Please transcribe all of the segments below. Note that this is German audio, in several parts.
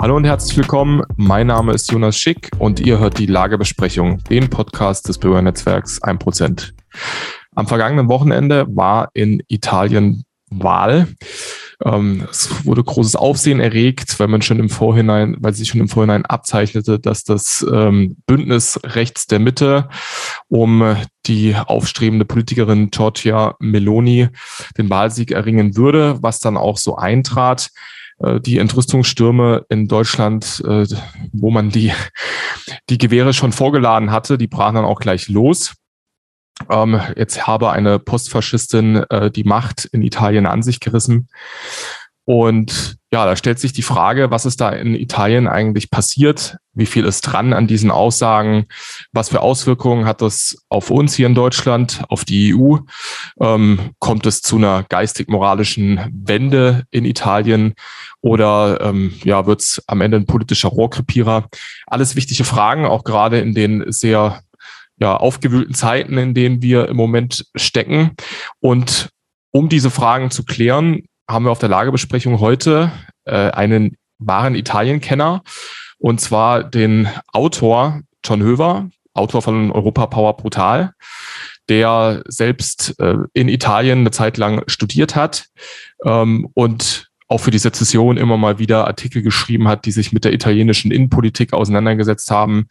Hallo und herzlich willkommen. Mein Name ist Jonas Schick und ihr hört die Lagebesprechung, den Podcast des Bürgernetzwerks 1%. Am vergangenen Wochenende war in Italien Wahl. Ähm, es wurde großes Aufsehen erregt, weil man schon im Vorhinein, weil sich schon im Vorhinein abzeichnete, dass das ähm, Bündnis rechts der Mitte um die aufstrebende Politikerin Giorgia Meloni den Wahlsieg erringen würde, was dann auch so eintrat. Äh, die Entrüstungsstürme in Deutschland, äh, wo man die, die Gewehre schon vorgeladen hatte, die brachen dann auch gleich los. Ähm, jetzt habe eine Postfaschistin äh, die Macht in Italien an sich gerissen. Und ja, da stellt sich die Frage, was ist da in Italien eigentlich passiert? Wie viel ist dran an diesen Aussagen? Was für Auswirkungen hat das auf uns hier in Deutschland, auf die EU? Ähm, kommt es zu einer geistig-moralischen Wende in Italien oder ähm, ja, wird es am Ende ein politischer Rohrkrepierer? Alles wichtige Fragen, auch gerade in den sehr ja, aufgewühlten Zeiten, in denen wir im Moment stecken. Und um diese Fragen zu klären, haben wir auf der Lagebesprechung heute äh, einen wahren Italien-Kenner und zwar den Autor John Höver, Autor von Europa Power Brutal, der selbst äh, in Italien eine Zeit lang studiert hat ähm, und auch für die Sezession immer mal wieder Artikel geschrieben hat, die sich mit der italienischen Innenpolitik auseinandergesetzt haben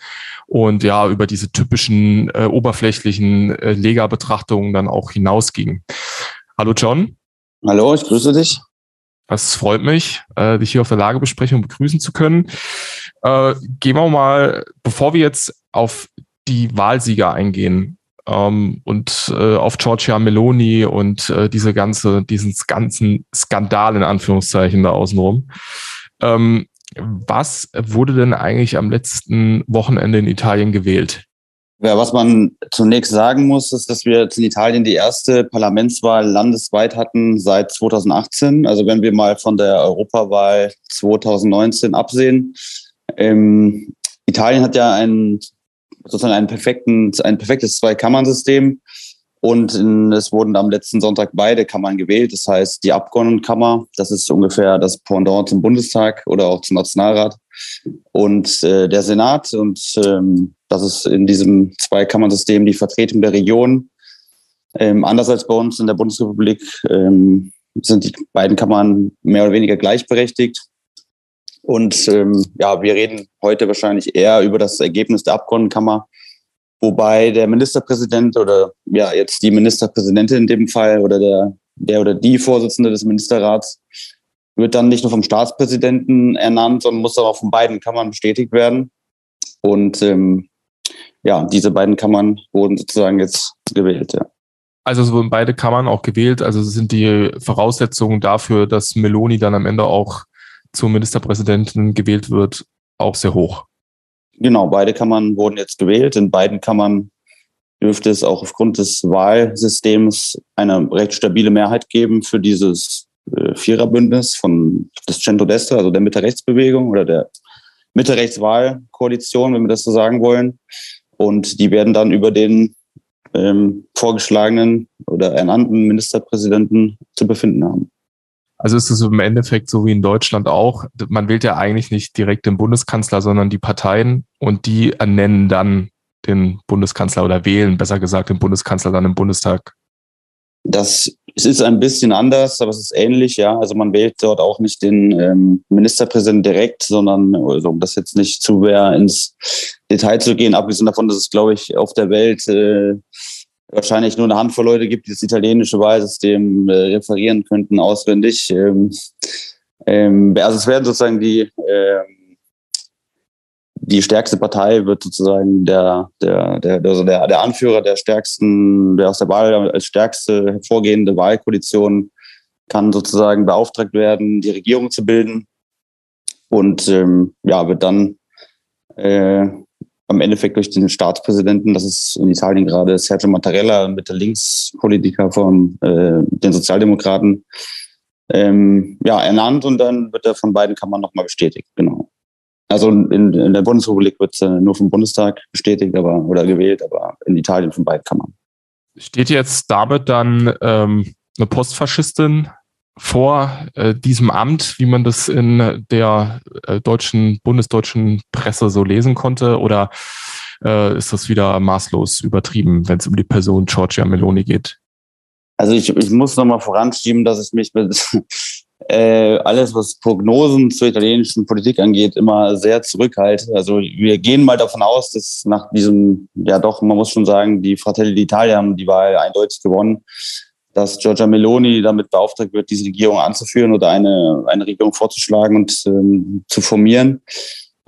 und ja über diese typischen äh, oberflächlichen äh, Lega-Betrachtungen dann auch hinausgingen. Hallo John. Hallo, ich grüße dich. Das freut mich, äh, dich hier auf der Lagebesprechung begrüßen zu können. Äh, gehen wir mal, bevor wir jetzt auf die Wahlsieger eingehen ähm, und äh, auf Giorgia Meloni und diese ganze, diesen ganzen Skandal in Anführungszeichen da außenrum. Ähm, was wurde denn eigentlich am letzten Wochenende in Italien gewählt? Ja, was man zunächst sagen muss, ist, dass wir in Italien die erste Parlamentswahl landesweit hatten seit 2018. Also wenn wir mal von der Europawahl 2019 absehen. Ähm, Italien hat ja ein, sozusagen einen perfekten, ein perfektes Zwei-Kammern-System. Und es wurden am letzten Sonntag beide Kammern gewählt. Das heißt, die Abgeordnetenkammer, das ist ungefähr das Pendant zum Bundestag oder auch zum Nationalrat. Und äh, der Senat und ähm, das ist in diesem Zweikammersystem die Vertretung der Region. Ähm, anders als bei uns in der Bundesrepublik ähm, sind die beiden Kammern mehr oder weniger gleichberechtigt. Und ähm, ja, wir reden heute wahrscheinlich eher über das Ergebnis der Abgeordnetenkammer, wobei der Ministerpräsident oder ja jetzt die Ministerpräsidentin in dem Fall oder der, der oder die Vorsitzende des Ministerrats wird dann nicht nur vom Staatspräsidenten ernannt, sondern muss auch von beiden Kammern bestätigt werden. Und ähm, ja, diese beiden Kammern wurden sozusagen jetzt gewählt, ja. Also es wurden beide Kammern auch gewählt. Also sind die Voraussetzungen dafür, dass Meloni dann am Ende auch zur Ministerpräsidentin gewählt wird, auch sehr hoch. Genau, beide Kammern wurden jetzt gewählt. In beiden Kammern dürfte es auch aufgrund des Wahlsystems eine recht stabile Mehrheit geben für dieses äh, Viererbündnis von des Centrodestra, also der Mitte-Rechts-Bewegung oder der Mitte-Rechts-Wahl-Koalition, wenn wir das so sagen wollen. Und die werden dann über den ähm, vorgeschlagenen oder ernannten Ministerpräsidenten zu befinden haben. Also ist es im Endeffekt so wie in Deutschland auch. Man wählt ja eigentlich nicht direkt den Bundeskanzler, sondern die Parteien und die ernennen dann den Bundeskanzler oder wählen, besser gesagt, den Bundeskanzler dann im Bundestag. Das es ist ein bisschen anders, aber es ist ähnlich, ja. Also man wählt dort auch nicht den ähm, Ministerpräsidenten direkt, sondern, also um das jetzt nicht zu sehr ins Detail zu gehen, abgesehen davon, dass es, glaube ich, auf der Welt äh, wahrscheinlich nur eine Handvoll Leute gibt, die das italienische Wahlsystem äh, referieren könnten, auswendig. Ähm, ähm, also es werden sozusagen die äh, die stärkste Partei wird sozusagen der, der, der, also der, der Anführer der stärksten, der aus der Wahl als stärkste hervorgehende Wahlkoalition kann sozusagen beauftragt werden, die Regierung zu bilden und ähm, ja, wird dann äh, am Endeffekt durch den Staatspräsidenten, das ist in Italien gerade Sergio Mattarella, mit der Linkspolitiker von äh, den Sozialdemokraten, ähm, ja, ernannt und dann wird er von beiden Kammern nochmal bestätigt, genau. Also in, in der Bundesrepublik wird äh, nur vom Bundestag bestätigt aber, oder gewählt, aber in Italien von beiden Kammern. Steht jetzt damit dann ähm, eine Postfaschistin vor äh, diesem Amt, wie man das in der äh, deutschen, bundesdeutschen Presse so lesen konnte? Oder äh, ist das wieder maßlos übertrieben, wenn es um die Person Giorgia Meloni geht? Also ich, ich muss nochmal voranschieben, dass ich mich mit äh, alles, was Prognosen zur italienischen Politik angeht, immer sehr zurückhalte. Also wir gehen mal davon aus, dass nach diesem, ja doch, man muss schon sagen, die Fratelli d'Italia haben die Wahl eindeutig gewonnen dass Giorgia Meloni damit beauftragt wird, diese Regierung anzuführen oder eine, eine Regierung vorzuschlagen und ähm, zu formieren.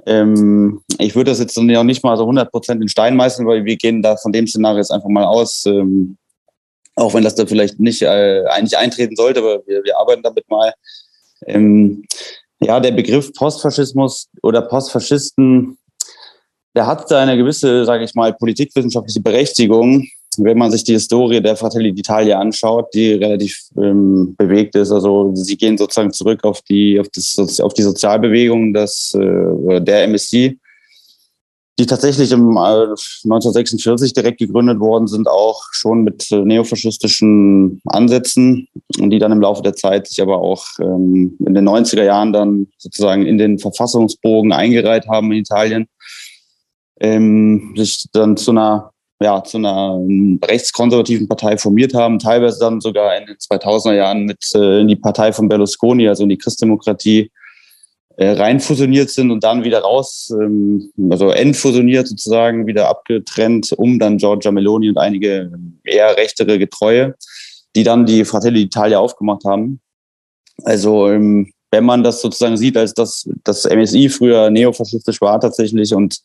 Ähm, ich würde das jetzt noch nicht mal so 100 Prozent in Stein meißeln, weil wir gehen da von dem Szenario jetzt einfach mal aus, ähm, auch wenn das da vielleicht nicht äh, eigentlich eintreten sollte, aber wir, wir arbeiten damit mal. Ähm, ja, der Begriff Postfaschismus oder Postfaschisten, der hat da eine gewisse, sage ich mal, politikwissenschaftliche Berechtigung wenn man sich die Historie der Fratelli d'Italia anschaut, die relativ ähm, bewegt ist, also sie gehen sozusagen zurück auf die, auf, das, auf die Sozialbewegung des, äh, der MSI, die tatsächlich im äh, 1946 direkt gegründet worden sind, auch schon mit äh, neofaschistischen Ansätzen und die dann im Laufe der Zeit sich aber auch ähm, in den 90er Jahren dann sozusagen in den Verfassungsbogen eingereiht haben in Italien, ähm, sich dann zu einer ja, zu einer ähm, rechtskonservativen Partei formiert haben, teilweise dann sogar in den 2000er Jahren mit äh, in die Partei von Berlusconi, also in die Christdemokratie, äh, rein fusioniert sind und dann wieder raus, ähm, also entfusioniert sozusagen, wieder abgetrennt, um dann Giorgia Meloni und einige eher rechtere Getreue, die dann die Fratelli d'Italia aufgemacht haben. Also ähm, wenn man das sozusagen sieht, als dass das MSI früher neofaschistisch war tatsächlich und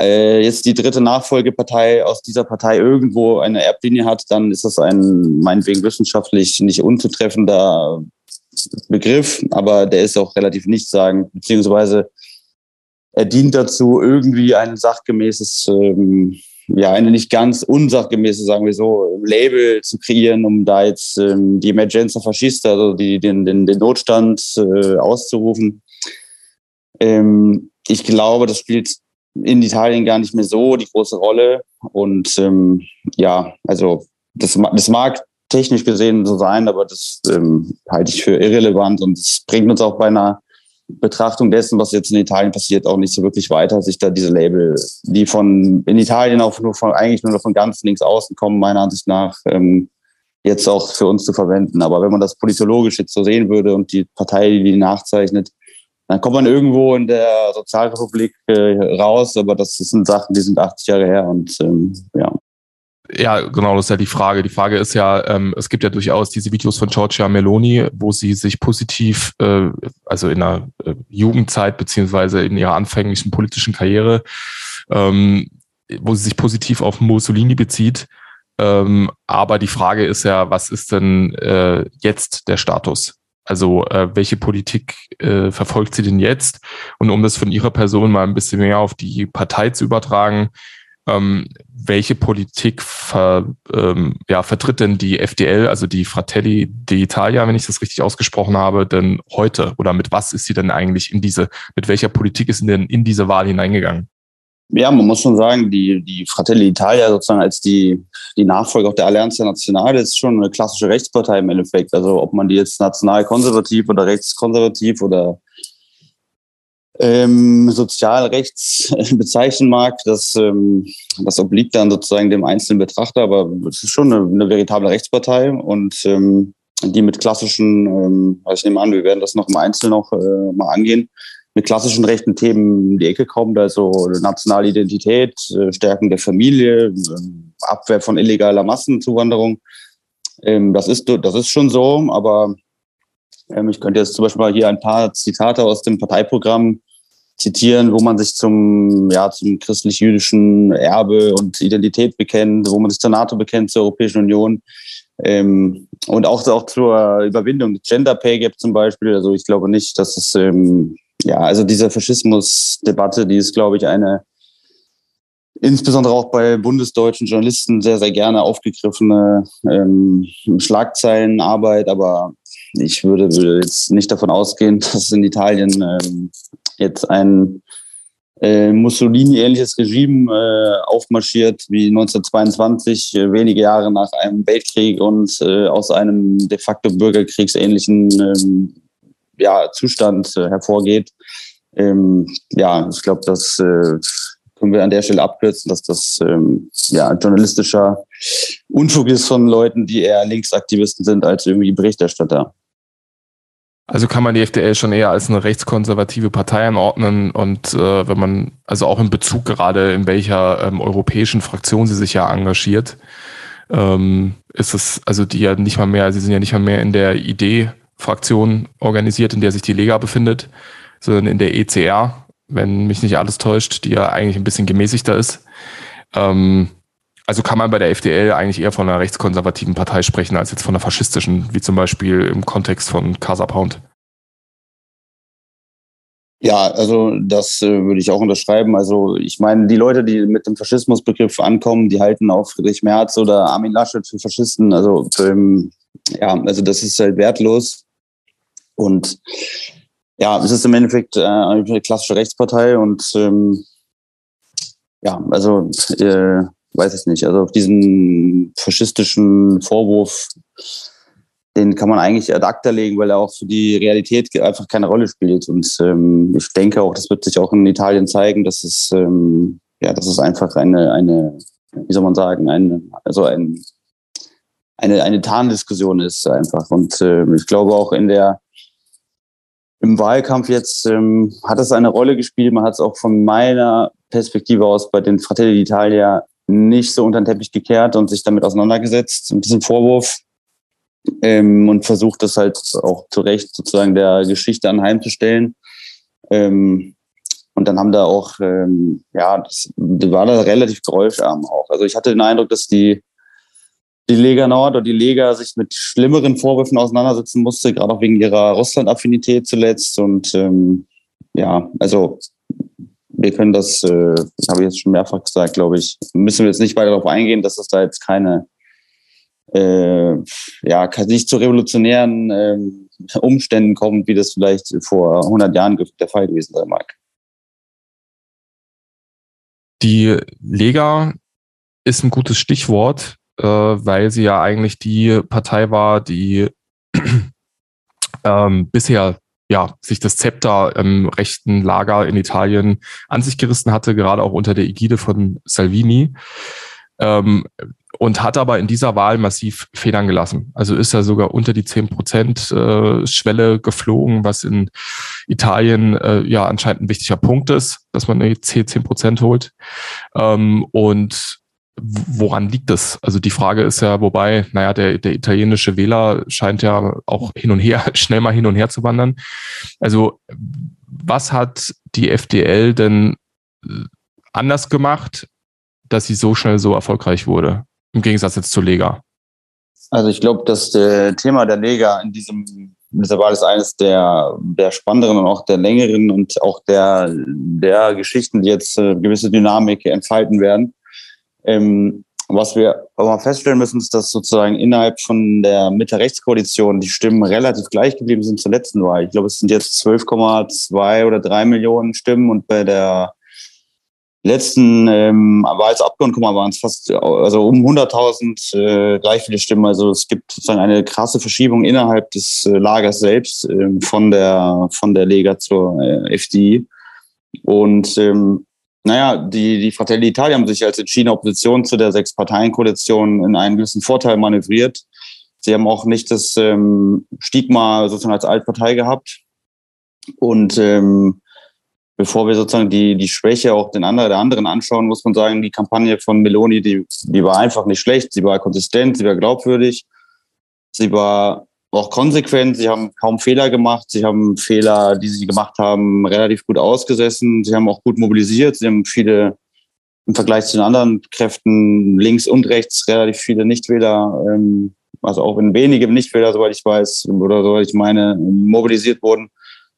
äh, jetzt die dritte Nachfolgepartei aus dieser Partei irgendwo eine Erblinie hat, dann ist das ein meinetwegen wissenschaftlich nicht unzutreffender Begriff, aber der ist auch relativ nichtssagend, beziehungsweise er dient dazu, irgendwie ein sachgemäßes, ähm, ja, eine nicht ganz unsachgemäße, sagen wir so, Label zu kreieren, um da jetzt ähm, die Emergenza Fascista, also die, den, den, den Notstand äh, auszurufen. Ähm, ich glaube, das spielt in Italien gar nicht mehr so die große Rolle. Und ähm, ja, also das, das mag technisch gesehen so sein, aber das ähm, halte ich für irrelevant und es bringt uns auch bei einer Betrachtung dessen, was jetzt in Italien passiert, auch nicht so wirklich weiter, sich da diese Label, die von in Italien auch nur von eigentlich nur von ganz links außen kommen, meiner Ansicht nach, ähm, jetzt auch für uns zu verwenden. Aber wenn man das politologisch jetzt so sehen würde und die Partei, die die nachzeichnet, dann kommt man irgendwo in der Sozialrepublik äh, raus, aber das sind Sachen, die sind 80 Jahre her und ähm, ja. Ja, genau, das ist ja die Frage. Die Frage ist ja, ähm, es gibt ja durchaus diese Videos von Giorgia Meloni, wo sie sich positiv, äh, also in der äh, Jugendzeit beziehungsweise in ihrer anfänglichen politischen Karriere, ähm, wo sie sich positiv auf Mussolini bezieht. Ähm, aber die Frage ist ja, was ist denn äh, jetzt der Status? Also äh, welche Politik äh, verfolgt sie denn jetzt? Und um das von ihrer Person mal ein bisschen mehr auf die Partei zu übertragen, ähm, welche Politik ver, ähm, ja, vertritt denn die FDL, also die Fratelli d'Italia, wenn ich das richtig ausgesprochen habe, denn heute? Oder mit was ist sie denn eigentlich in diese, mit welcher Politik ist sie denn in diese Wahl hineingegangen? Ja, man muss schon sagen, die, die Fratelli Italia sozusagen als die, die Nachfolger auch der Allianz Nazionale ist schon eine klassische Rechtspartei im Endeffekt. Also ob man die jetzt national-konservativ oder rechtskonservativ oder ähm, sozialrechts bezeichnen mag, das, ähm, das obliegt dann sozusagen dem einzelnen Betrachter, aber es ist schon eine, eine veritable Rechtspartei und ähm, die mit klassischen, ähm, also ich nehme an, wir werden das noch im Einzelnen noch äh, mal angehen, mit klassischen rechten Themen in die Ecke kommt, also nationale Identität, äh, Stärken der Familie, ähm, Abwehr von illegaler Massenzuwanderung. Ähm, das ist, das ist schon so, aber ähm, ich könnte jetzt zum Beispiel mal hier ein paar Zitate aus dem Parteiprogramm zitieren, wo man sich zum, ja, zum christlich-jüdischen Erbe und Identität bekennt, wo man sich zur NATO bekennt, zur Europäischen Union. Ähm, und auch, auch zur Überwindung des Gender Pay Gap zum Beispiel. Also ich glaube nicht, dass es ähm, ja, also diese Faschismusdebatte, die ist, glaube ich, eine insbesondere auch bei bundesdeutschen Journalisten sehr, sehr gerne aufgegriffene ähm, Schlagzeilenarbeit. Aber ich würde, würde, jetzt nicht davon ausgehen, dass in Italien ähm, jetzt ein äh, Mussolini-ähnliches Regime äh, aufmarschiert wie 1922, äh, wenige Jahre nach einem Weltkrieg und äh, aus einem de facto bürgerkriegsähnlichen ähm, ja, Zustand äh, hervorgeht. Ähm, ja, ich glaube, das äh, können wir an der Stelle abkürzen, dass das ähm, ja, journalistischer Unfug ist von Leuten, die eher Linksaktivisten sind als irgendwie Berichterstatter. Also kann man die FDL schon eher als eine rechtskonservative Partei anordnen und äh, wenn man, also auch in Bezug gerade, in welcher ähm, europäischen Fraktion sie sich ja engagiert, ähm, ist es, also die ja nicht mal mehr, sie sind ja nicht mal mehr in der ID-Fraktion organisiert, in der sich die Lega befindet, sondern in der ECR, wenn mich nicht alles täuscht, die ja eigentlich ein bisschen gemäßigter ist. Ähm, also kann man bei der FDL eigentlich eher von einer rechtskonservativen Partei sprechen, als jetzt von einer faschistischen, wie zum Beispiel im Kontext von Casa Pound. Ja, also das äh, würde ich auch unterschreiben. Also ich meine, die Leute, die mit dem Faschismusbegriff ankommen, die halten auch Friedrich Merz oder Armin Laschet für Faschisten. Also ähm, ja, also das ist halt wertlos. Und ja, es ist im Endeffekt äh, eine klassische Rechtspartei und ähm, ja, also äh, weiß ich nicht. Also auf diesen faschistischen Vorwurf, den kann man eigentlich ad acta legen, weil er auch für die Realität einfach keine Rolle spielt. Und ähm, ich denke auch, das wird sich auch in Italien zeigen, dass es, ähm, ja, dass es einfach eine, eine, wie soll man sagen, eine, also ein, eine, eine Tarndiskussion ist einfach. Und äh, ich glaube auch in der, im Wahlkampf jetzt ähm, hat es eine Rolle gespielt. Man hat es auch von meiner Perspektive aus bei den Fratelli d'Italia nicht so unter den Teppich gekehrt und sich damit auseinandergesetzt mit diesem Vorwurf ähm, und versucht das halt auch zu Recht sozusagen der Geschichte anheimzustellen. Ähm, und dann haben da auch, ähm, ja, das, das war da relativ geräuscharm auch. Also ich hatte den Eindruck, dass die, die Lega Nord oder die Lega sich mit schlimmeren Vorwürfen auseinandersetzen musste, gerade auch wegen ihrer Russland-Affinität zuletzt. Und ähm, ja, also wir können das, äh, habe ich jetzt schon mehrfach gesagt, glaube ich, müssen wir jetzt nicht weiter darauf eingehen, dass es da jetzt keine, äh, ja, nicht zu revolutionären äh, Umständen kommt, wie das vielleicht vor 100 Jahren der Fall gewesen sein mag. Die Lega ist ein gutes Stichwort, äh, weil sie ja eigentlich die Partei war, die ähm, bisher ja, sich das Zepter im rechten Lager in Italien an sich gerissen hatte, gerade auch unter der Ägide von Salvini. Ähm, und hat aber in dieser Wahl massiv Federn gelassen. Also ist er sogar unter die 10% äh, geflogen, was in Italien äh, ja anscheinend ein wichtiger Punkt ist, dass man die 10 Prozent holt. Ähm, und woran liegt das? Also die Frage ist ja, wobei, naja, der, der italienische Wähler scheint ja auch hin und her, schnell mal hin und her zu wandern. Also was hat die FDL denn äh, anders gemacht, dass sie so schnell so erfolgreich wurde? Im Gegensatz jetzt zur Lega. Also ich glaube, das Thema der Lega in diesem Wahl ist eines der, der spannenderen und auch der längeren und auch der, der Geschichten, die jetzt äh, gewisse Dynamik entfalten werden. Ähm, was wir aber feststellen müssen, ist, dass sozusagen innerhalb von der Mitte-Rechts-Koalition die Stimmen relativ gleich geblieben sind zur letzten Wahl. Ich glaube, es sind jetzt 12,2 oder 3 Millionen Stimmen und bei der letzten ähm, Wahl als Abgeordnetenkammer waren es fast also um 100.000 äh, gleich viele Stimmen. Also es gibt sozusagen eine krasse Verschiebung innerhalb des äh, Lagers selbst äh, von der von der Lega zur äh, FDI. Und ähm, naja, die, die Fratelli Italia haben sich als entschiedene Opposition zu der Sechs-Parteien-Koalition in einen gewissen Vorteil manövriert. Sie haben auch nicht das ähm, Stigma sozusagen als Altpartei gehabt. Und ähm, bevor wir sozusagen die, die Schwäche auch den anderen, der anderen anschauen, muss man sagen, die Kampagne von Meloni, die, die war einfach nicht schlecht. Sie war konsistent, sie war glaubwürdig. Sie war auch konsequent. Sie haben kaum Fehler gemacht. Sie haben Fehler, die sie gemacht haben, relativ gut ausgesessen. Sie haben auch gut mobilisiert. Sie haben viele im Vergleich zu den anderen Kräften links und rechts relativ viele Nichtwähler, ähm, also auch wenn wenige Nichtwähler, soweit ich weiß, oder soweit ich meine, mobilisiert wurden,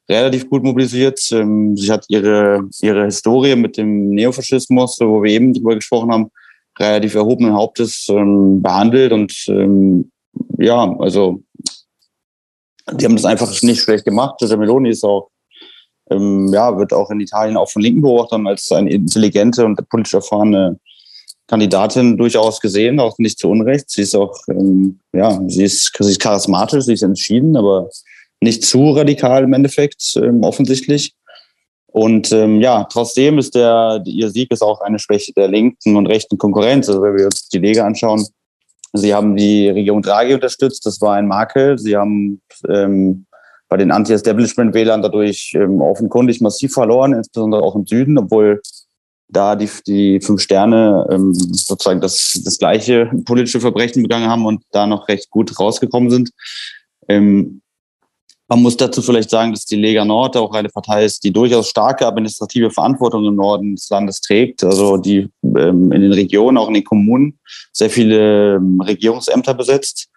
relativ gut mobilisiert. Ähm, sie hat ihre, ihre Historie mit dem Neofaschismus, wo wir eben drüber gesprochen haben, relativ erhobenen Hauptes ähm, behandelt und ähm, ja, also die haben das einfach nicht schlecht gemacht. Der Meloni ist auch ähm, ja, wird auch in Italien auch von linken Beobachtern als eine intelligente und politisch erfahrene Kandidatin durchaus gesehen, auch nicht zu Unrecht. Sie ist auch, ähm, ja, sie ist, sie ist charismatisch, sie ist entschieden, aber nicht zu radikal im Endeffekt, ähm, offensichtlich. Und ähm, ja, trotzdem ist der, ihr Sieg ist auch eine Schwäche der linken und rechten Konkurrenz. Also wenn wir uns die Lega anschauen, sie haben die Regierung Draghi unterstützt, das war ein Makel. Sie haben ähm, bei den Anti-Establishment-Wählern dadurch ähm, offenkundig massiv verloren, insbesondere auch im Süden, obwohl da die, die fünf Sterne ähm, sozusagen das, das gleiche politische Verbrechen begangen haben und da noch recht gut rausgekommen sind. Ähm, man muss dazu vielleicht sagen, dass die Lega Nord auch eine Partei ist, die durchaus starke administrative Verantwortung im Norden des Landes trägt. Also die ähm, in den Regionen, auch in den Kommunen, sehr viele ähm, Regierungsämter besetzt.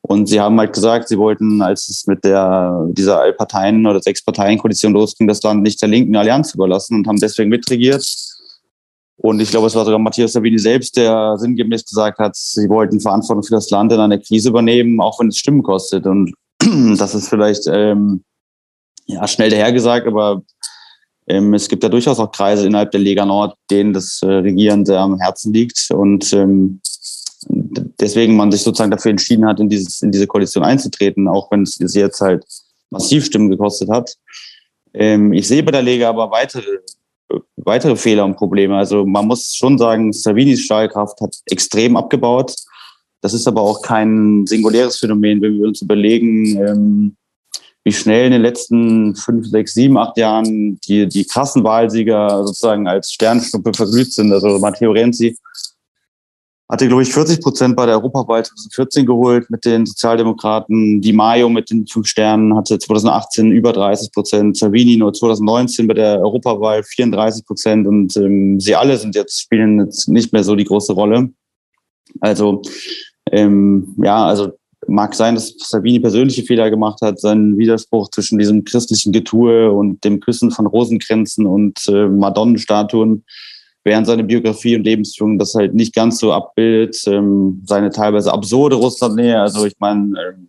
Und sie haben halt gesagt, sie wollten, als es mit der, dieser Allparteien- oder Sechs-Parteien-Koalition losging, das Land nicht der linken Allianz überlassen und haben deswegen mitregiert. Und ich glaube, es war sogar Matthias Savini selbst, der sinngemäß gesagt hat, sie wollten Verantwortung für das Land in einer Krise übernehmen, auch wenn es Stimmen kostet. Und das ist vielleicht ähm, ja, schnell dahergesagt, aber ähm, es gibt ja durchaus auch Kreise innerhalb der Lega Nord, denen das äh, Regieren sehr am Herzen liegt. Und ähm, deswegen man sich sozusagen dafür entschieden hat, in, dieses, in diese Koalition einzutreten, auch wenn es jetzt halt massiv Stimmen gekostet hat. Ähm, ich sehe bei der Lega aber weitere weitere Fehler und Probleme. Also man muss schon sagen, Savinis Stahlkraft hat extrem abgebaut. Das ist aber auch kein singuläres Phänomen, wenn wir uns überlegen, ähm, wie schnell in den letzten fünf, sechs, sieben, acht Jahren die, die krassen Wahlsieger sozusagen als Sternschnuppe verglüht sind. Also Matteo Renzi hatte, glaube ich, 40 Prozent bei der Europawahl 2014 geholt mit den Sozialdemokraten. Di Maio mit den fünf Sternen hatte 2018 über 30 Prozent. Salvini nur 2019 bei der Europawahl 34 Prozent. Und ähm, sie alle sind jetzt, spielen jetzt nicht mehr so die große Rolle. Also, ähm, ja, also mag sein, dass Salvini persönliche Fehler gemacht hat, seinen Widerspruch zwischen diesem christlichen Getue und dem Küssen von Rosenkränzen und äh, Madonnenstatuen während seine Biografie und Lebensführung das halt nicht ganz so abbildet. Ähm, seine teilweise absurde Russlandnähe, also ich meine, ähm,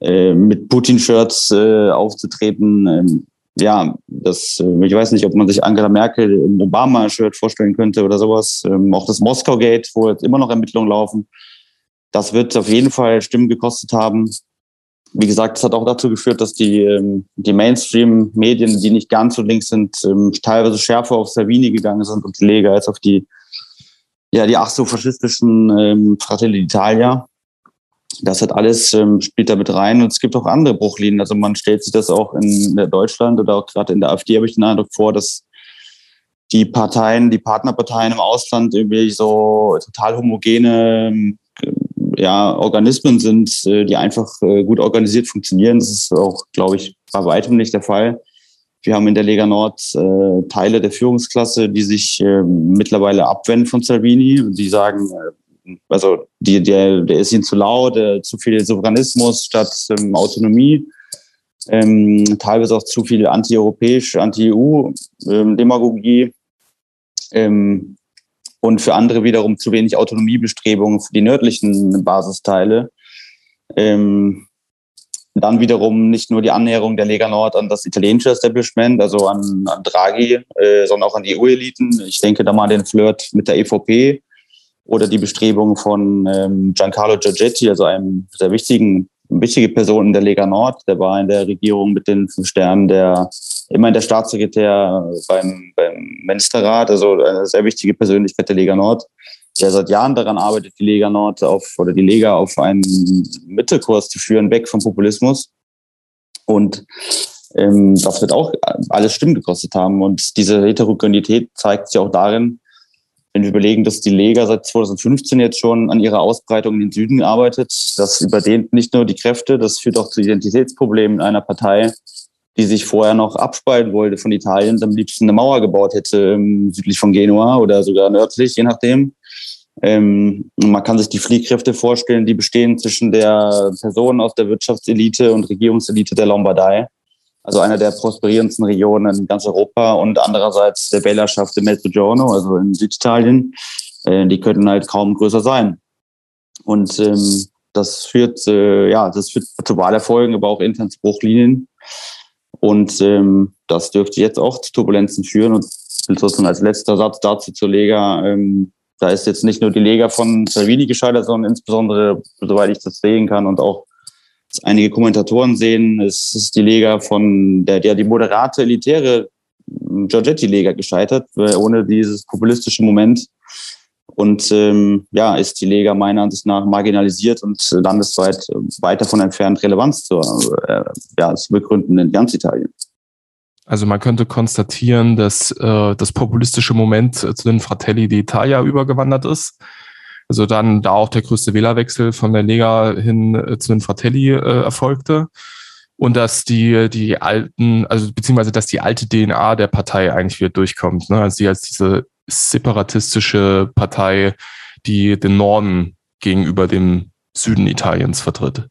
äh, mit Putin-Shirts äh, aufzutreten, ähm, ja, das, äh, ich weiß nicht, ob man sich Angela Merkel im Obama-Shirt vorstellen könnte oder sowas. Ähm, auch das Moskau-Gate, wo jetzt immer noch Ermittlungen laufen. Das wird auf jeden Fall Stimmen gekostet haben wie gesagt, es hat auch dazu geführt, dass die, ähm, die Mainstream-Medien, die nicht ganz so links sind, ähm, teilweise schärfer auf Savini gegangen sind und Lega als auf die, ja, die ach so faschistischen ähm, Fratelli d'Italia. Das hat alles, ähm, spielt da mit rein und es gibt auch andere Bruchlinien. Also man stellt sich das auch in Deutschland oder auch gerade in der AfD habe ich den Eindruck vor, dass die Parteien, die Partnerparteien im Ausland irgendwie so total homogene ja, Organismen sind, äh, die einfach äh, gut organisiert funktionieren. Das ist auch, glaube ich, bei weitem nicht der Fall. Wir haben in der Lega Nord äh, Teile der Führungsklasse, die sich äh, mittlerweile abwenden von Salvini. Die sagen, äh, also die, der, der ist ihnen zu laut, äh, zu viel Souveränismus statt ähm, Autonomie. Ähm, teilweise auch zu viel anti-europäisch, anti-EU-Demagogie. Ähm, und für andere wiederum zu wenig Autonomiebestrebungen für die nördlichen Basisteile. Ähm, dann wiederum nicht nur die Annäherung der Lega Nord an das italienische Establishment, also an, an Draghi, äh, sondern auch an die EU-Eliten. Ich denke da mal den Flirt mit der EVP oder die Bestrebungen von ähm, Giancarlo Giorgetti, also einem sehr wichtigen wichtige Person in der Lega Nord. Der war in der Regierung mit den fünf Sternen, der immerhin der Staatssekretär beim, beim Ministerrat, also eine sehr wichtige Persönlichkeit der Lega Nord, der seit Jahren daran arbeitet, die Lega Nord auf oder die Lega auf einen Mittelkurs zu führen, weg vom Populismus. Und ähm, das wird auch alles Stimmen gekostet haben. Und diese Heterogenität zeigt sich auch darin, wenn wir überlegen, dass die Lega seit 2015 jetzt schon an ihrer Ausbreitung in den Süden arbeitet, das überdehnt nicht nur die Kräfte, das führt auch zu Identitätsproblemen in einer Partei, die sich vorher noch abspalten wollte von Italien und am liebsten eine Mauer gebaut hätte, ähm, südlich von Genua oder sogar nördlich, je nachdem. Ähm, man kann sich die Fliehkräfte vorstellen, die bestehen zwischen der Person aus der Wirtschaftselite und Regierungselite der Lombardei also einer der prosperierendsten Regionen in ganz Europa und andererseits der Wählerschaft in Mezzogiorno, also in Süditalien. Äh, die könnten halt kaum größer sein. Und ähm, das führt, äh, ja, das führt zu Wahlerfolgen, aber auch intern zu Bruchlinien. Und ähm, das dürfte jetzt auch zu Turbulenzen führen. Und sozusagen als letzter Satz dazu zur Lega, ähm, da ist jetzt nicht nur die Lega von Salvini gescheitert, sondern insbesondere, soweit ich das sehen kann und auch einige Kommentatoren sehen, es ist die Lega von der, der die moderate, elitäre Giorgetti-Lega gescheitert, ohne dieses populistische Moment. Und ähm, ja, ist die Lega meiner Ansicht nach marginalisiert und landesweit weit davon entfernt, Relevanz zu, äh, ja, zu begründen in ganz Italien. Also man könnte konstatieren, dass äh, das populistische Moment zu den Fratelli d'Italia übergewandert ist. Also dann da auch der größte Wählerwechsel von der Lega hin äh, zu den Fratelli äh, erfolgte und dass die, die alten, also beziehungsweise dass die alte DNA der Partei eigentlich wieder durchkommt. Ne? Also sie als diese separatistische Partei, die den Norden gegenüber dem Süden Italiens vertritt.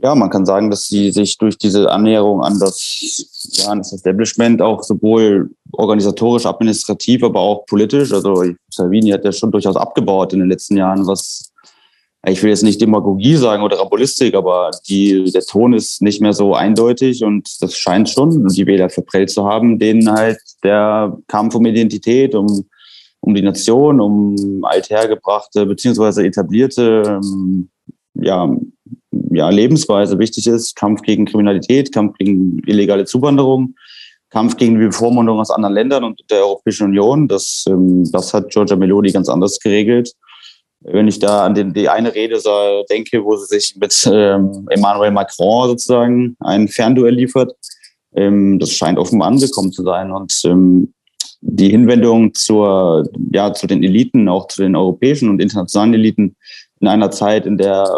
Ja, man kann sagen, dass sie sich durch diese Annäherung an das, ja, an das Establishment auch sowohl organisatorisch, administrativ, aber auch politisch, also Salvini hat ja schon durchaus abgebaut in den letzten Jahren, was ich will jetzt nicht Demagogie sagen oder Rabulistik, aber die, der Ton ist nicht mehr so eindeutig und das scheint schon, die Wähler verprellt zu haben, denen halt der Kampf um Identität, um, um die Nation, um althergebrachte beziehungsweise etablierte ähm, ja, ja, Lebensweise wichtig ist. Kampf gegen Kriminalität, Kampf gegen illegale Zuwanderung, Kampf gegen die Bevormundung aus anderen Ländern und der Europäischen Union. Das, ähm, das hat Giorgia Meloni ganz anders geregelt wenn ich da an den, die eine Rede so denke, wo sie sich mit ähm, Emmanuel Macron sozusagen ein Fernduell liefert, ähm, das scheint offenbar angekommen zu sein. Und ähm, die Hinwendung zur, ja, zu den Eliten, auch zu den europäischen und internationalen Eliten in einer Zeit, in der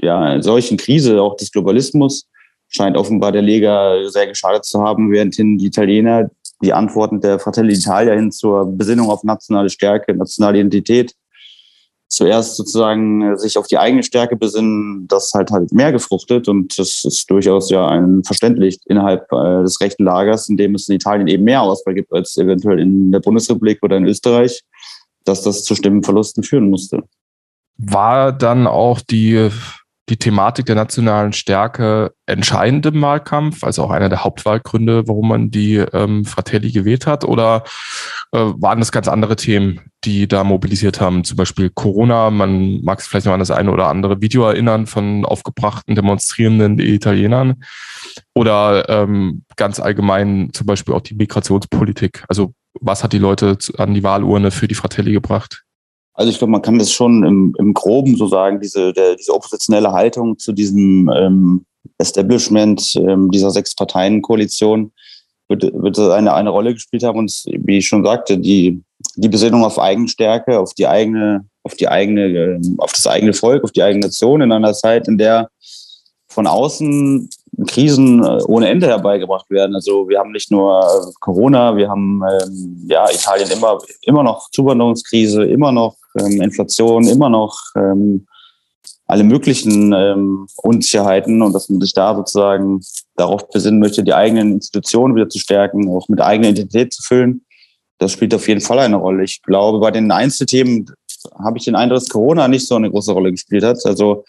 ja, solchen Krise, auch des Globalismus, scheint offenbar der Lega sehr geschadet zu haben, währendhin die Italiener die Antworten der Fratelli d'Italia hin zur Besinnung auf nationale Stärke, nationale Identität zuerst sozusagen äh, sich auf die eigene Stärke besinnen, das halt halt mehr gefruchtet und das ist durchaus ja ein verständlich innerhalb äh, des rechten Lagers, in dem es in Italien eben mehr Auswahl gibt als eventuell in der Bundesrepublik oder in Österreich, dass das zu Stimmenverlusten führen musste. War dann auch die die Thematik der nationalen Stärke entscheidend im Wahlkampf, also auch einer der Hauptwahlgründe, warum man die ähm, Fratelli gewählt hat? Oder äh, waren das ganz andere Themen, die da mobilisiert haben? Zum Beispiel Corona, man mag es vielleicht noch an das eine oder andere Video erinnern von aufgebrachten demonstrierenden Italienern. Oder ähm, ganz allgemein zum Beispiel auch die Migrationspolitik. Also was hat die Leute an die Wahlurne für die Fratelli gebracht? Also ich glaube, man kann das schon im, im Groben so sagen, diese, der, diese oppositionelle Haltung zu diesem ähm, Establishment ähm, dieser sechs Parteien-Koalition wird, wird eine, eine Rolle gespielt haben. Und wie ich schon sagte, die, die Besinnung auf Eigenstärke, auf die eigene, auf die eigene, ähm, auf das eigene Volk, auf die eigene Nation in einer Zeit, in der von außen Krisen äh, ohne Ende herbeigebracht werden. Also wir haben nicht nur äh, Corona, wir haben ähm, ja Italien immer immer noch Zuwanderungskrise, immer noch ähm, Inflation, immer noch ähm, alle möglichen ähm, Unsicherheiten und dass man sich da sozusagen darauf besinnen möchte, die eigenen Institutionen wieder zu stärken, auch mit eigener Identität zu füllen. Das spielt auf jeden Fall eine Rolle. Ich glaube, bei den Einzelthemen habe ich den Eindruck, dass Corona nicht so eine große Rolle gespielt hat. Also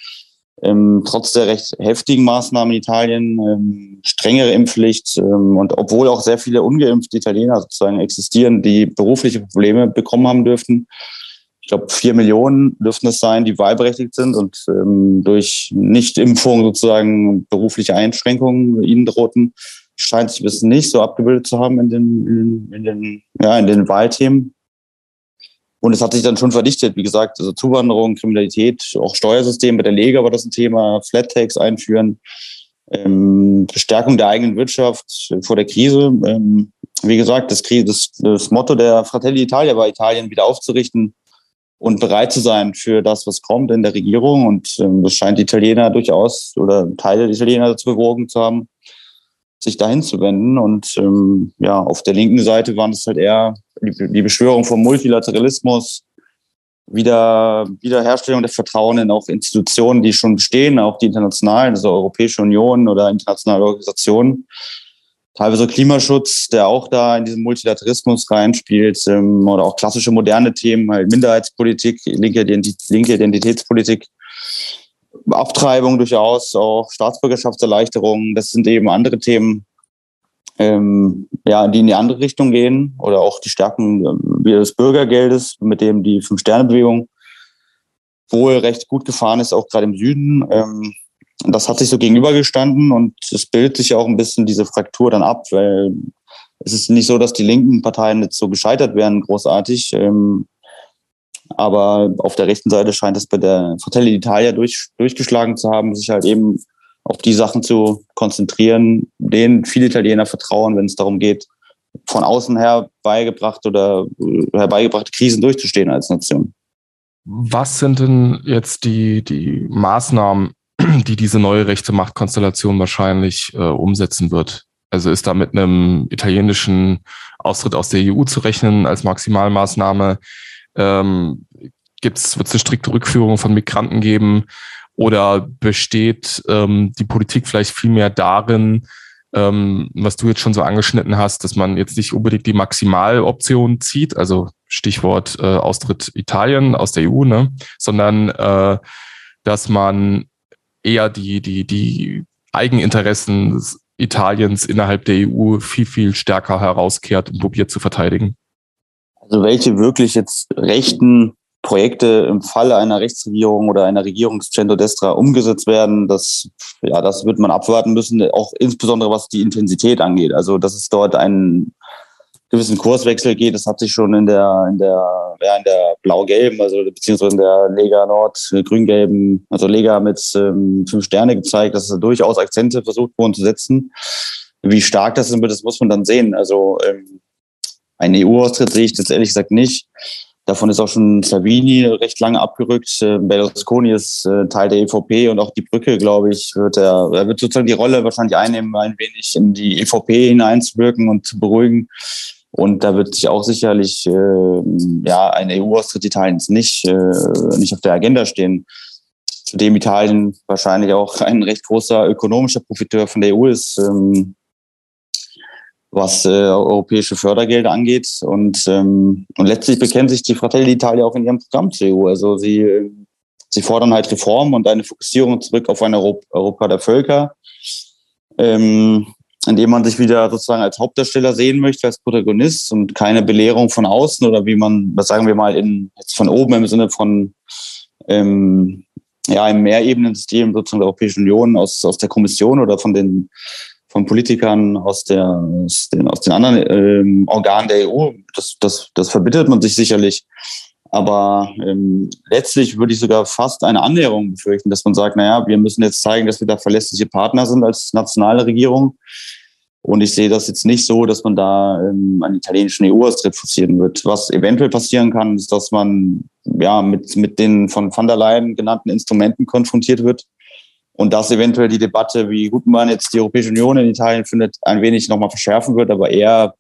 ähm, trotz der recht heftigen Maßnahmen in Italien, ähm, strengere Impfpflicht ähm, und obwohl auch sehr viele ungeimpfte Italiener sozusagen existieren, die berufliche Probleme bekommen haben dürften. Ich glaube, vier Millionen dürften es sein, die wahlberechtigt sind und ähm, durch Nichtimpfung sozusagen berufliche Einschränkungen ihnen drohten, scheint sich das nicht so abgebildet zu haben in den, in, in den, ja, in den Wahlthemen. Und es hat sich dann schon verdichtet, wie gesagt, also Zuwanderung, Kriminalität, auch Steuersystem bei der Lega war das ein Thema, Flat Tax einführen, ähm, Bestärkung der eigenen Wirtschaft vor der Krise. Ähm, wie gesagt, das, das, das Motto der Fratelli Italia war, Italien wieder aufzurichten und bereit zu sein für das, was kommt in der Regierung. Und ähm, das scheint die Italiener durchaus oder Teile der Italiener dazu bewogen zu haben, sich dahin zu wenden. Und ähm, ja, auf der linken Seite waren es halt eher die, die Beschwörung vom Multilateralismus, wieder Wiederherstellung der Vertrauen in auch Institutionen, die schon bestehen, auch die internationalen, also Europäische Union oder internationale Organisationen. Teilweise Klimaschutz, der auch da in diesen Multilateralismus reinspielt, ähm, oder auch klassische moderne Themen, halt Minderheitspolitik, linke, Identität, linke Identitätspolitik. Abtreibung durchaus, auch Staatsbürgerschaftserleichterung, das sind eben andere Themen, ähm, ja, die in die andere Richtung gehen oder auch die Stärken äh, des Bürgergeldes, mit dem die Fünf-Sterne-Bewegung wohl recht gut gefahren ist, auch gerade im Süden. Ähm, das hat sich so gegenübergestanden und es bildet sich ja auch ein bisschen diese Fraktur dann ab, weil es ist nicht so, dass die linken Parteien jetzt so gescheitert wären, großartig. Ähm, aber auf der rechten Seite scheint es bei der Fratelli d'Italia durch, durchgeschlagen zu haben, sich halt eben auf die Sachen zu konzentrieren, denen viele Italiener vertrauen, wenn es darum geht, von außen her beigebracht oder herbeigebrachte Krisen durchzustehen als Nation. Was sind denn jetzt die, die Maßnahmen, die diese neue rechte Machtkonstellation wahrscheinlich äh, umsetzen wird? Also ist da mit einem italienischen Austritt aus der EU zu rechnen als Maximalmaßnahme? Ähm, gibt's, wird es eine strikte Rückführung von Migranten geben? Oder besteht ähm, die Politik vielleicht vielmehr darin, ähm, was du jetzt schon so angeschnitten hast, dass man jetzt nicht unbedingt die Maximaloption zieht, also Stichwort äh, Austritt Italien aus der EU, ne? sondern äh, dass man eher die, die, die Eigeninteressen Italiens innerhalb der EU viel, viel stärker herauskehrt und probiert zu verteidigen. Also welche wirklich jetzt rechten Projekte im Falle einer Rechtsregierung oder einer Regierungscentro-destra umgesetzt werden, das, ja, das wird man abwarten müssen, auch insbesondere was die Intensität angeht. Also, dass es dort einen gewissen Kurswechsel geht, das hat sich schon in der, in der, ja, in der blau-gelben, also beziehungsweise in der Lega Nord grün-gelben, also Lega mit ähm, fünf Sterne gezeigt, dass da durchaus Akzente versucht wurden zu setzen. Wie stark das sind, das muss man dann sehen. Also ähm, ein EU-Austritt sehe ich jetzt ehrlich gesagt nicht. Davon ist auch schon Salvini recht lange abgerückt. Äh, Berlusconi ist äh, Teil der EVP und auch die Brücke, glaube ich, wird er, er wird sozusagen die Rolle wahrscheinlich einnehmen, ein wenig in die EVP hineinzuwirken und zu beruhigen. Und da wird sich auch sicherlich äh, ja ein EU-Austritt Italiens nicht, äh, nicht auf der Agenda stehen. Zudem Italien wahrscheinlich auch ein recht großer ökonomischer Profiteur von der EU ist. Ähm, was äh, europäische Fördergelder angeht. Und, ähm, und letztlich bekennen sich die Fratelli d'Italia auch in ihrem Programm zur EU. Also sie, sie fordern halt Reformen und eine Fokussierung zurück auf ein Europa, Europa der Völker, ähm, indem man sich wieder sozusagen als Hauptdarsteller sehen möchte, als Protagonist und keine Belehrung von außen oder wie man, was sagen wir mal, in, jetzt von oben im Sinne von ähm, ja, im Mehrebenensystem sozusagen der Europäischen Union aus, aus der Kommission oder von den von Politikern aus, der, aus, den, aus den anderen ähm, Organen der EU. Das, das, das verbittet man sich sicherlich. Aber ähm, letztlich würde ich sogar fast eine Annäherung befürchten, dass man sagt, naja, wir müssen jetzt zeigen, dass wir da verlässliche Partner sind als nationale Regierung. Und ich sehe das jetzt nicht so, dass man da ähm, einen italienischen EU-Austritt forcieren wird. Was eventuell passieren kann, ist, dass man ja mit, mit den von van der Leyen genannten Instrumenten konfrontiert wird, und dass eventuell die Debatte, wie gut man jetzt die Europäische Union in Italien findet, ein wenig nochmal verschärfen wird. Aber eher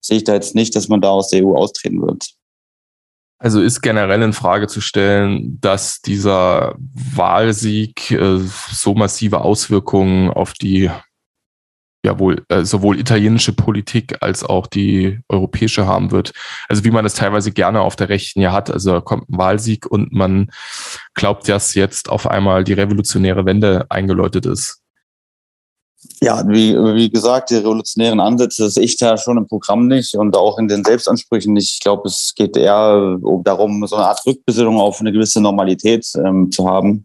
sehe ich da jetzt nicht, dass man da aus der EU austreten wird. Also ist generell in Frage zu stellen, dass dieser Wahlsieg äh, so massive Auswirkungen auf die ja wohl äh, sowohl italienische Politik als auch die europäische haben wird. Also wie man das teilweise gerne auf der Rechten ja hat. Also kommt ein Wahlsieg und man glaubt, dass jetzt auf einmal die revolutionäre Wende eingeläutet ist. Ja, wie, wie gesagt, die revolutionären Ansätze sehe ich da schon im Programm nicht und auch in den Selbstansprüchen nicht. Ich glaube, es geht eher darum, so eine Art Rückbesinnung auf eine gewisse Normalität ähm, zu haben.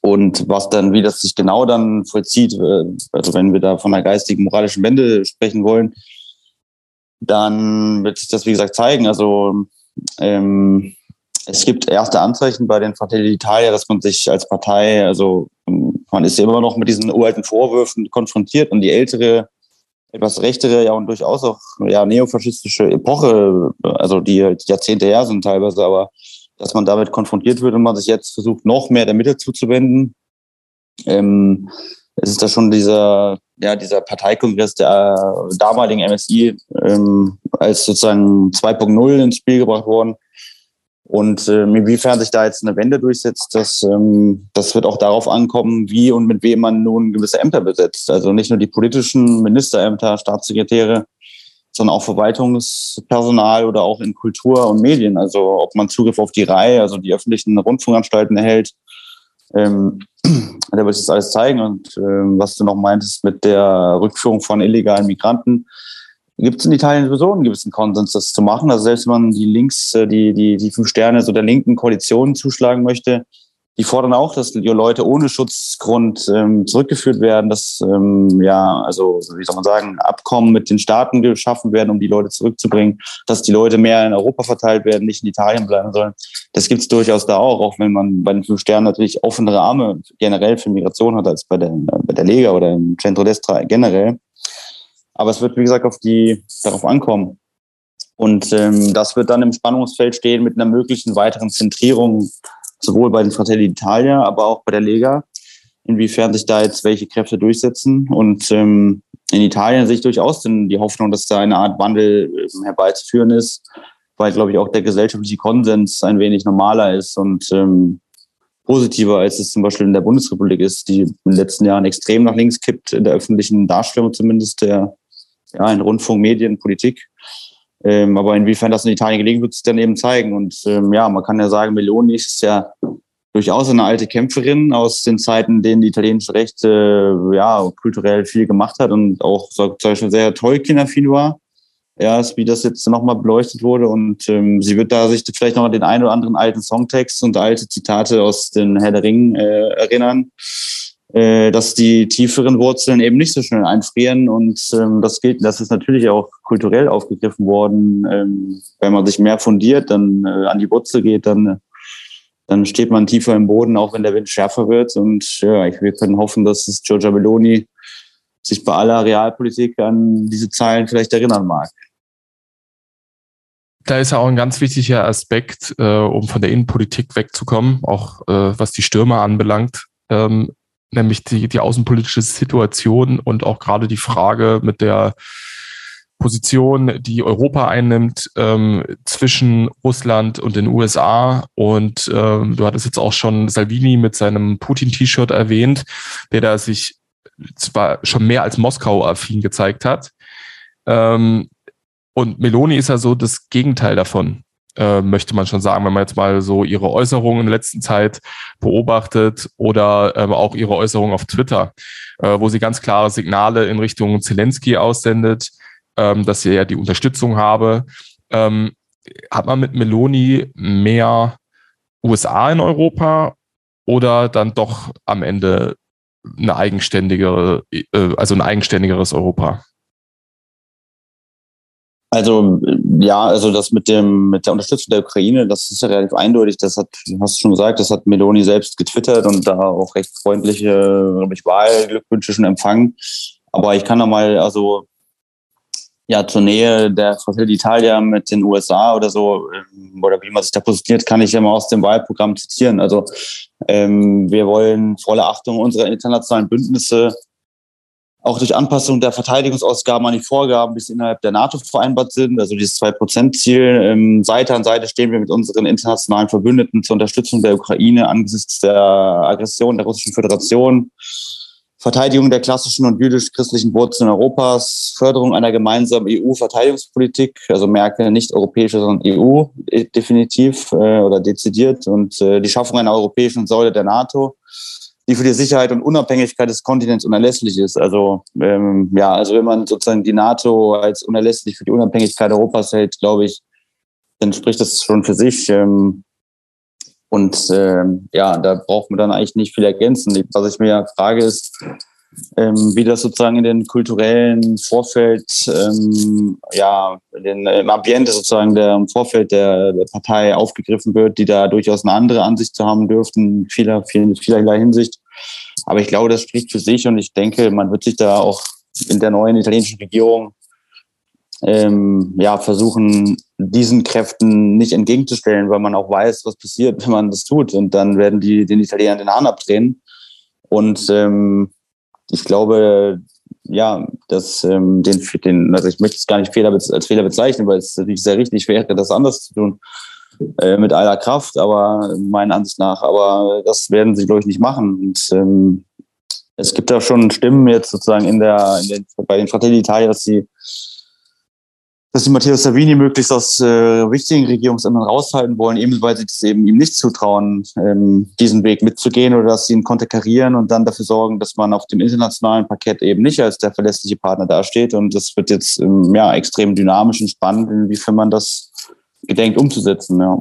Und was dann, wie das sich genau dann vollzieht, äh, also wenn wir da von einer geistigen, moralischen Wende sprechen wollen, dann wird sich das, wie gesagt, zeigen. Also ähm, es gibt erste Anzeichen bei den Fratelli d'Italia, dass man sich als Partei, also man ist immer noch mit diesen uralten Vorwürfen konfrontiert und die ältere, etwas rechtere, ja und durchaus auch ja neofaschistische Epoche, also die Jahrzehnte her sind teilweise, aber dass man damit konfrontiert wird und man sich jetzt versucht, noch mehr der Mitte zuzuwenden. Ähm, es ist da schon dieser, ja, dieser Parteikongress der äh, damaligen MSI ähm, als sozusagen 2.0 ins Spiel gebracht worden. Und äh, inwiefern sich da jetzt eine Wende durchsetzt, das, ähm, das wird auch darauf ankommen, wie und mit wem man nun gewisse Ämter besetzt. Also nicht nur die politischen Ministerämter, Staatssekretäre, sondern auch Verwaltungspersonal oder auch in Kultur und Medien. Also ob man Zugriff auf die Reihe, also die öffentlichen Rundfunkanstalten erhält, Ähm, der wird sich das alles zeigen. Und ähm, was du noch meintest mit der Rückführung von illegalen Migranten, gibt es in Italien sowieso einen gewissen Konsens, das zu machen. Also selbst wenn man die Links, äh, die, die, die fünf Sterne so der linken Koalition zuschlagen möchte, die fordern auch, dass die Leute ohne Schutzgrund ähm, zurückgeführt werden, dass ähm, ja, also wie soll man sagen, Abkommen mit den Staaten geschaffen werden, um die Leute zurückzubringen, dass die Leute mehr in Europa verteilt werden, nicht in Italien bleiben sollen. Das gibt es durchaus da auch, auch wenn man bei den fünf Sternen natürlich offenere Arme generell für Migration hat als bei der, bei der Lega oder im Centro Destra generell. Aber es wird, wie gesagt, auf die, darauf ankommen. Und ähm, das wird dann im Spannungsfeld stehen mit einer möglichen weiteren Zentrierung sowohl bei den Fratelli d'Italia, aber auch bei der Lega, inwiefern sich da jetzt welche Kräfte durchsetzen. Und ähm, in Italien sehe ich durchaus die Hoffnung, dass da eine Art Wandel ähm, herbeizuführen ist, weil, glaube ich, auch der gesellschaftliche Konsens ein wenig normaler ist und ähm, positiver, als es zum Beispiel in der Bundesrepublik ist, die in den letzten Jahren extrem nach links kippt, in der öffentlichen Darstellung zumindest der ja, in Rundfunk, Medien, Politik. Ähm, aber inwiefern das in Italien gelegen wird, sich dann eben zeigen. Und ähm, ja, man kann ja sagen, Meloni ist ja durchaus eine alte Kämpferin aus den Zeiten, in denen die italienische Rechte ja kulturell viel gemacht hat und auch zum Beispiel sehr Tolkien-affin war. Ja, wie das jetzt nochmal beleuchtet wurde. Und ähm, sie wird da sich vielleicht noch an den einen oder anderen alten Songtext und alte Zitate aus den Herr der Ring äh, erinnern äh, dass die tieferen Wurzeln eben nicht so schnell einfrieren. Und ähm, das gilt, das ist natürlich auch kulturell aufgegriffen worden. Ähm, wenn man sich mehr fundiert, dann äh, an die Wurzel geht, dann, dann steht man tiefer im Boden, auch wenn der Wind schärfer wird. Und ja, ich, wir können hoffen, dass es Giorgia Meloni sich bei aller Realpolitik an diese Zeilen vielleicht erinnern mag. Da ist ja auch ein ganz wichtiger Aspekt, äh, um von der Innenpolitik wegzukommen, auch äh, was die Stürmer anbelangt. Ähm, nämlich die, die außenpolitische Situation und auch gerade die Frage mit der Position, die Europa einnimmt ähm, zwischen Russland und den USA. Und ähm, du hattest jetzt auch schon Salvini mit seinem Putin-T-Shirt erwähnt, der da sich zwar schon mehr als Moskau-affin gezeigt hat. Ähm, und Meloni ist ja so das Gegenteil davon äh, möchte man schon sagen, wenn man jetzt mal so ihre Äußerungen in der letzten Zeit beobachtet oder ähm, auch ihre Äußerungen auf Twitter, äh, wo sie ganz klare Signale in Richtung Zelensky aussendet, ähm, dass sie ja die Unterstützung habe. Ähm, hat man mit Meloni mehr USA in Europa oder dann doch am Ende eine eigenständigere, äh, also ein eigenständigeres Europa? Also ja, also das mit dem mit der Unterstützung der Ukraine, das ist ja relativ eindeutig. Das hat, hast du schon gesagt, das hat Meloni selbst getwittert und da auch recht freundliche, ich, Wahlglückwünsche schon empfangen. Aber ich kann noch mal, also ja, zur Nähe der Fratelli d'Italia mit den USA oder so, ähm, oder wie man sich da positioniert, kann ich ja mal aus dem Wahlprogramm zitieren. Also ähm, wir wollen volle Achtung unserer internationalen Bündnisse auch durch Anpassung der Verteidigungsausgaben an die Vorgaben, die innerhalb der NATO vereinbart sind, also dieses Zwei-Prozent-Ziel. Ähm, Seite an Seite stehen wir mit unseren internationalen Verbündeten zur Unterstützung der Ukraine angesichts der Aggression der Russischen Föderation, Verteidigung der klassischen und jüdisch-christlichen Wurzeln Europas, Förderung einer gemeinsamen EU-Verteidigungspolitik, also Merkel nicht europäische, sondern EU definitiv äh, oder dezidiert und äh, die Schaffung einer europäischen Säule der NATO die für die Sicherheit und Unabhängigkeit des Kontinents unerlässlich ist. Also ähm, ja, also wenn man sozusagen die NATO als unerlässlich für die Unabhängigkeit Europas hält, glaube ich, dann spricht das schon für sich. Ähm, und ähm, ja, da braucht man dann eigentlich nicht viel ergänzen. Was ich mir frage ist, ähm, wie das sozusagen in den kulturellen Vorfeld, ähm, ja, den, im Ambiente sozusagen der im Vorfeld der, der Partei aufgegriffen wird, die da durchaus eine andere Ansicht zu haben dürften, vieler, viel, vielerlei Hinsicht. Aber ich glaube, das spricht für sich und ich denke, man wird sich da auch in der neuen italienischen Regierung ähm, ja, versuchen, diesen Kräften nicht entgegenzustellen, weil man auch weiß, was passiert, wenn man das tut. Und dann werden die den Italienern den Hahn abdrehen. Und ähm, ich glaube, ja, dass ähm, den, den, also ich möchte es gar nicht Fehler, als Fehler bezeichnen, weil es natürlich sehr richtig wäre, das anders zu tun äh, mit aller Kraft, aber meiner Ansicht nach, aber das werden sie, glaube ich, nicht machen. Und ähm, es gibt da schon Stimmen jetzt sozusagen in der, in den, bei den Fratelli d'Italia, dass sie dass die Matteo Savini möglichst aus äh, wichtigen Regierungsämtern raushalten wollen, eben weil sie das eben ihm nicht zutrauen, ähm, diesen Weg mitzugehen oder dass sie ihn konterkarieren und dann dafür sorgen, dass man auf dem internationalen Parkett eben nicht als der verlässliche Partner dasteht. Und das wird jetzt ähm, ja extrem dynamisch und spannend, inwiefern man das gedenkt umzusetzen. Ja.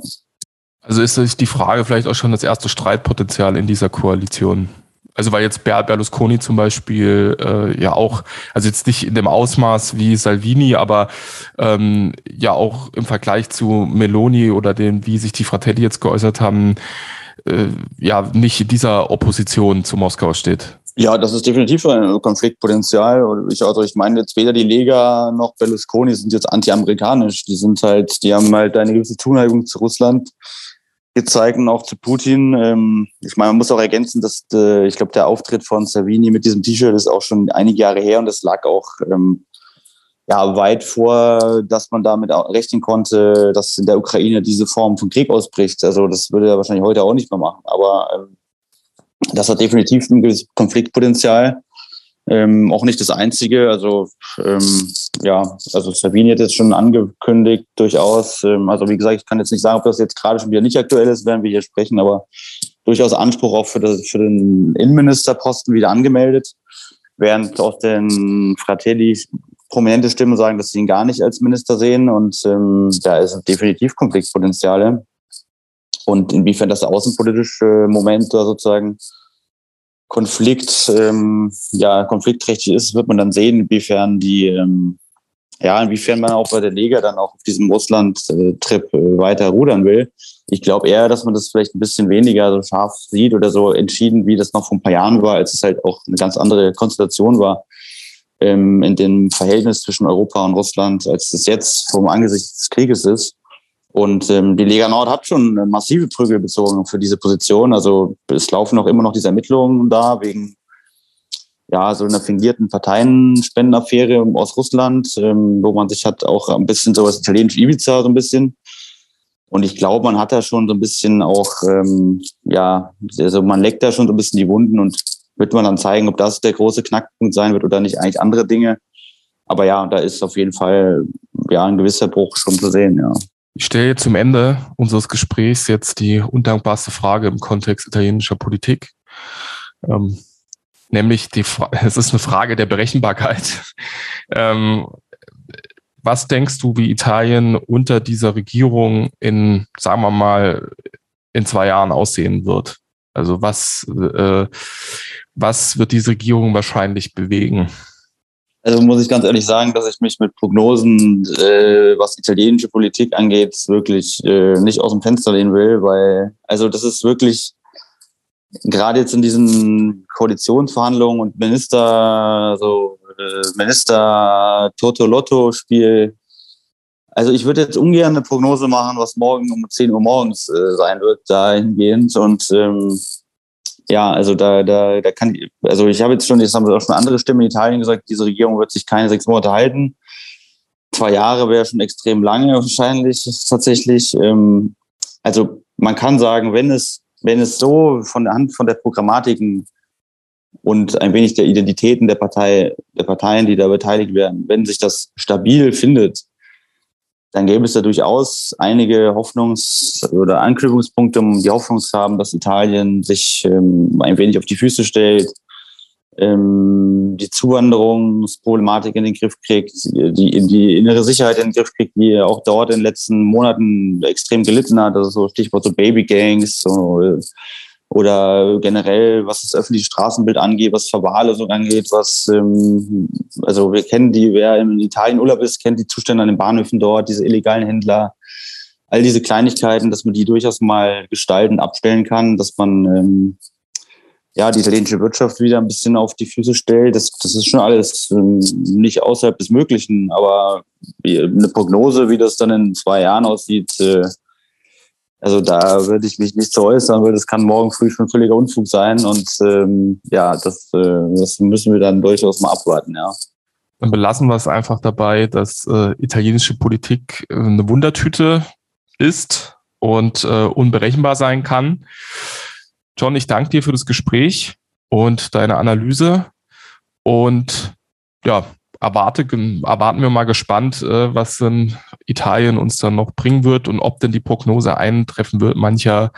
Also ist die Frage vielleicht auch schon das erste Streitpotenzial in dieser Koalition? Also weil jetzt Berlusconi zum Beispiel äh, ja auch, also jetzt nicht in dem Ausmaß wie Salvini, aber ähm, ja auch im Vergleich zu Meloni oder dem, wie sich die Fratelli jetzt geäußert haben, äh, ja nicht in dieser Opposition zu Moskau steht. Ja, das ist definitiv ein Konfliktpotenzial. Ich, also ich meine jetzt weder die Lega noch Berlusconi sind jetzt anti-amerikanisch. Die sind halt, die haben halt eine gewisse Zuneigung zu Russland gezeigt und auch zu Putin. Ähm, ich meine, man muss auch ergänzen, dass äh, ich glaube, der Auftritt von Savini mit diesem T-Shirt ist auch schon einige Jahre her und das lag auch ähm, ja weit vor, dass man damit rechnen konnte, dass in der Ukraine diese Form von Krieg ausbricht. Also das würde er wahrscheinlich heute auch nicht mehr machen. Aber ähm, das hat definitiv ein gewisses Konfliktpotenzial. Ähm, auch nicht das einzige. Also ähm, ja, also Sabine hat jetzt schon angekündigt, durchaus. Ähm, also wie gesagt, ich kann jetzt nicht sagen, ob das jetzt gerade schon wieder nicht aktuell ist, werden wir hier sprechen, aber durchaus Anspruch auch für, das, für den Innenministerposten wieder angemeldet, während auch den Fratelli prominente Stimmen sagen, dass sie ihn gar nicht als Minister sehen und ähm, da ist definitiv Konfliktpotenziale. Und inwiefern das außenpolitische Moment da sozusagen Konflikt, ähm, ja, konfliktträchtig ist, wird man dann sehen, inwiefern die, ähm, ja, inwiefern man auch bei der Liga dann auch auf diesem Russland-Trip äh, weiter rudern will. Ich glaube eher, dass man das vielleicht ein bisschen weniger so scharf sieht oder so entschieden, wie das noch vor ein paar Jahren war, als es halt auch eine ganz andere Konstellation war ähm, in dem Verhältnis zwischen Europa und Russland, als es jetzt vom Angesicht des Krieges ist. Und ähm, die Lega Nord hat schon massive Prügel bezogen für diese Position. Also es laufen auch immer noch diese Ermittlungen da wegen ja so einer fingierten Parteienspendenaffäre aus Russland, ähm, wo man sich hat auch ein bisschen so das italienische Ibiza so ein bisschen. Und ich glaube, man hat da schon so ein bisschen auch, ähm, ja, also man leckt da schon so ein bisschen die Wunden und wird man dann zeigen, ob das der große Knackpunkt sein wird oder nicht eigentlich andere Dinge. Aber ja, da ist auf jeden Fall ja ein gewisser Bruch schon zu sehen, ja. Ich stelle zum Ende unseres Gesprächs jetzt die undankbarste Frage im Kontext italienischer Politik. Ähm, nämlich die, es ist eine Frage der Berechenbarkeit. Ähm, was denkst du, wie Italien unter dieser Regierung in, sagen wir mal, in zwei Jahren aussehen wird? Also was, äh, was wird diese Regierung wahrscheinlich bewegen? Also muss ich ganz ehrlich sagen, dass ich mich mit Prognosen, äh, was italienische Politik angeht, wirklich äh, nicht aus dem Fenster lehnen will, weil also das ist wirklich gerade jetzt in diesen Koalitionsverhandlungen und Minister, so äh, Minister Toto Lotto Spiel. Also ich würde jetzt ungern eine Prognose machen, was morgen um 10 Uhr morgens äh, sein wird, dahingehend und ähm, ja, also da, da, da kann, also ich habe jetzt schon, jetzt haben auch schon andere Stimmen in Italien gesagt, diese Regierung wird sich keine sechs Monate halten. Zwei Jahre wäre schon extrem lange wahrscheinlich tatsächlich. Ähm, also man kann sagen, wenn es, wenn es so von der Hand von der Programmatiken und ein wenig der Identitäten der Partei, der Parteien, die da beteiligt werden, wenn sich das stabil findet, dann gäbe es da durchaus einige Hoffnungs- oder Anknüpfungspunkte, um die Hoffnung zu haben, dass Italien sich ähm, ein wenig auf die Füße stellt, ähm, die Zuwanderungsproblematik in den Griff kriegt, die, die innere Sicherheit in den Griff kriegt, die auch dort in den letzten Monaten extrem gelitten hat. Also so Stichwort so Babygangs, so oder generell, was das öffentliche Straßenbild angeht, was Verwahrlosung angeht, was, ähm, also wir kennen die, wer in Italien Urlaub ist, kennt die Zustände an den Bahnhöfen dort, diese illegalen Händler, all diese Kleinigkeiten, dass man die durchaus mal gestalten, abstellen kann, dass man ähm, ja die italienische Wirtschaft wieder ein bisschen auf die Füße stellt. Das, das ist schon alles ähm, nicht außerhalb des Möglichen, aber eine Prognose, wie das dann in zwei Jahren aussieht, äh, also da würde ich mich nicht zu äußern, weil das kann morgen früh schon völliger Unfug sein. Und ähm, ja, das, äh, das müssen wir dann durchaus mal abwarten, ja. Dann belassen wir es einfach dabei, dass äh, italienische Politik äh, eine Wundertüte ist und äh, unberechenbar sein kann. John, ich danke dir für das Gespräch und deine Analyse. Und ja, erwarte, erwarten wir mal gespannt, äh, was in Italien uns dann noch bringen wird und ob denn die Prognose eintreffen wird mancher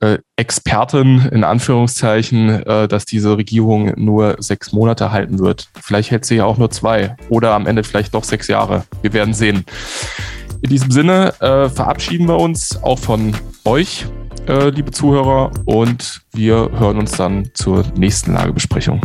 äh, Experten in Anführungszeichen, äh, dass diese Regierung nur sechs Monate halten wird. Vielleicht hält sie ja auch nur zwei oder am Ende vielleicht doch sechs Jahre. Wir werden sehen. In diesem Sinne äh, verabschieden wir uns auch von euch, äh, liebe Zuhörer, und wir hören uns dann zur nächsten Lagebesprechung.